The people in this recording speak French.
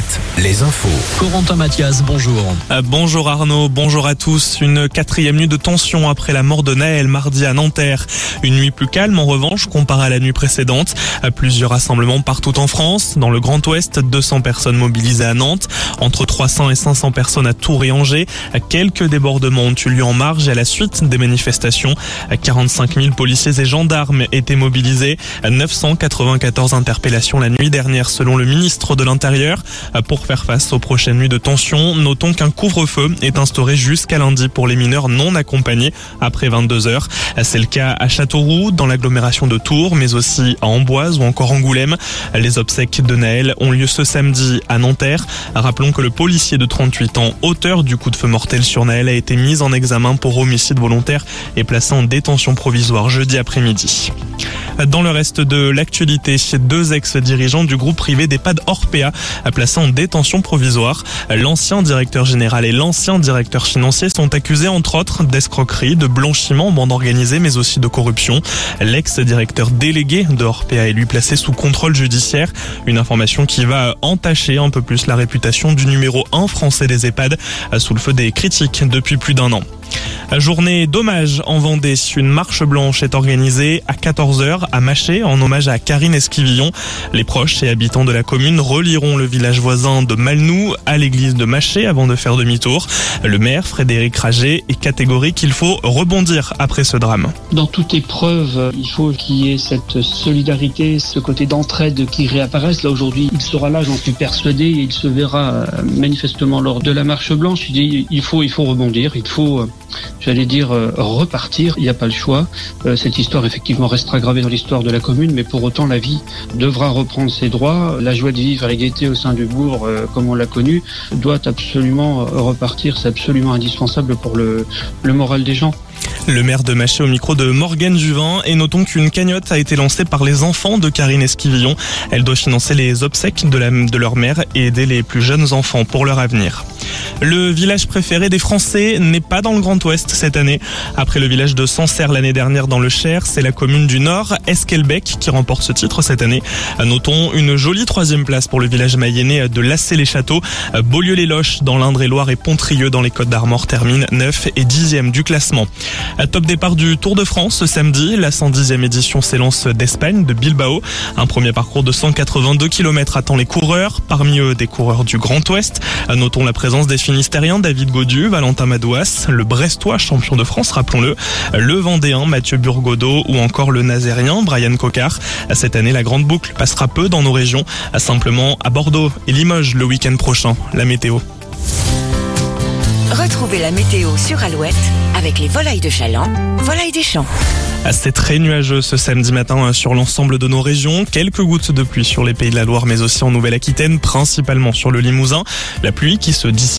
Alouette, les infos. Corentin Mathias, bonjour. Euh, bonjour Arnaud, bonjour à tous. Une quatrième nuit de tension après la mort de Naël mardi à Nanterre. Une nuit plus calme en revanche comparée à la nuit précédente. À plusieurs rassemblements partout en France. Dans le Grand Ouest, 200 personnes mobilisées à Nantes. Entre 300 et 500 personnes à Tours et Angers. Quelques débordements ont eu lieu en marge et à la suite des manifestations. 45 000 policiers et gendarmes étaient mobilisés. 994 interpellations la nuit dernière selon le ministre de l'Intérieur. Pour faire face aux prochaines nuits de tension, notons qu'un couvre-feu est instauré jusqu'à lundi pour les mineurs non accompagnés après 22 heures. C'est le cas à Châteauroux, dans l'agglomération de Tours, mais aussi à Amboise ou encore Angoulême. Les obsèques de Naël ont lieu ce samedi à Nanterre. Rappelons que le policier de 38 ans, auteur du coup de feu mortel sur Naël, a été mis en examen pour homicide volontaire et placé en détention provisoire jeudi après-midi. Dans le reste de l'actualité, deux ex-dirigeants du groupe privé d'EHPAD Orpea placés en détention provisoire. L'ancien directeur général et l'ancien directeur financier sont accusés entre autres d'escroquerie, de blanchiment, bande organisée, mais aussi de corruption. L'ex-directeur délégué de Orpea est lui placé sous contrôle judiciaire. Une information qui va entacher un peu plus la réputation du numéro 1 français des EHPAD sous le feu des critiques depuis plus d'un an. Journée d'hommage en Vendée. Une marche blanche est organisée à 14h à Maché en hommage à Karine Esquivillon. Les proches et habitants de la commune relieront le village voisin de Malnou à l'église de Maché avant de faire demi-tour. Le maire, Frédéric Rager, est catégorique. Il faut rebondir après ce drame. Dans toute épreuve, il faut qu'il y ait cette solidarité, ce côté d'entraide qui réapparaisse. Là aujourd'hui, il sera là, j'en suis persuadé, il se verra euh, manifestement lors de la marche blanche. Il faut, il faut rebondir, il faut euh, j'allais dire, euh, repartir. Il n'y a pas le choix. Cette histoire, effectivement, restera gravée dans l'histoire de la commune, mais pour autant, la vie devra reprendre ses droits. La joie de vivre et la gaieté au sein du bourg, euh, comme on l'a connu, doit absolument repartir. C'est absolument indispensable pour le, le moral des gens. Le maire de Maché au micro de Morgane Juvin et notons qu'une cagnotte a été lancée par les enfants de Karine Esquivillon. Elle doit financer les obsèques de, la, de leur mère et aider les plus jeunes enfants pour leur avenir. Le village préféré des Français n'est pas dans le Grand Ouest cette année. Après le village de Sancerre l'année dernière dans le Cher, c'est la commune du Nord, Esquelbec, qui remporte ce titre cette année. Notons une jolie troisième place pour le village mayennais de Lassé-les-Châteaux. Beaulieu-les-Loches dans l'Indre-et-Loire et Pontrieux dans les Côtes d'Armor termine 9 et 10e du classement. Top départ du Tour de France ce samedi, la 110e édition s'élance d'Espagne, de Bilbao. Un premier parcours de 182 km attend les coureurs, parmi eux des coureurs du Grand Ouest. Notons la présence des Finistériens David Godu, Valentin Madouas, le Brestois champion de France, rappelons-le, le Vendéen Mathieu Burgodeau ou encore le Nazérien Brian Cocard. Cette année, la grande boucle passera peu dans nos régions, simplement à Bordeaux et Limoges le week-end prochain. La météo. Retrouvez la météo sur Alouette avec les volailles de Chaland, volailles des champs. C'est très nuageux ce samedi matin sur l'ensemble de nos régions. Quelques gouttes de pluie sur les pays de la Loire, mais aussi en Nouvelle-Aquitaine, principalement sur le Limousin. La pluie qui se dissipe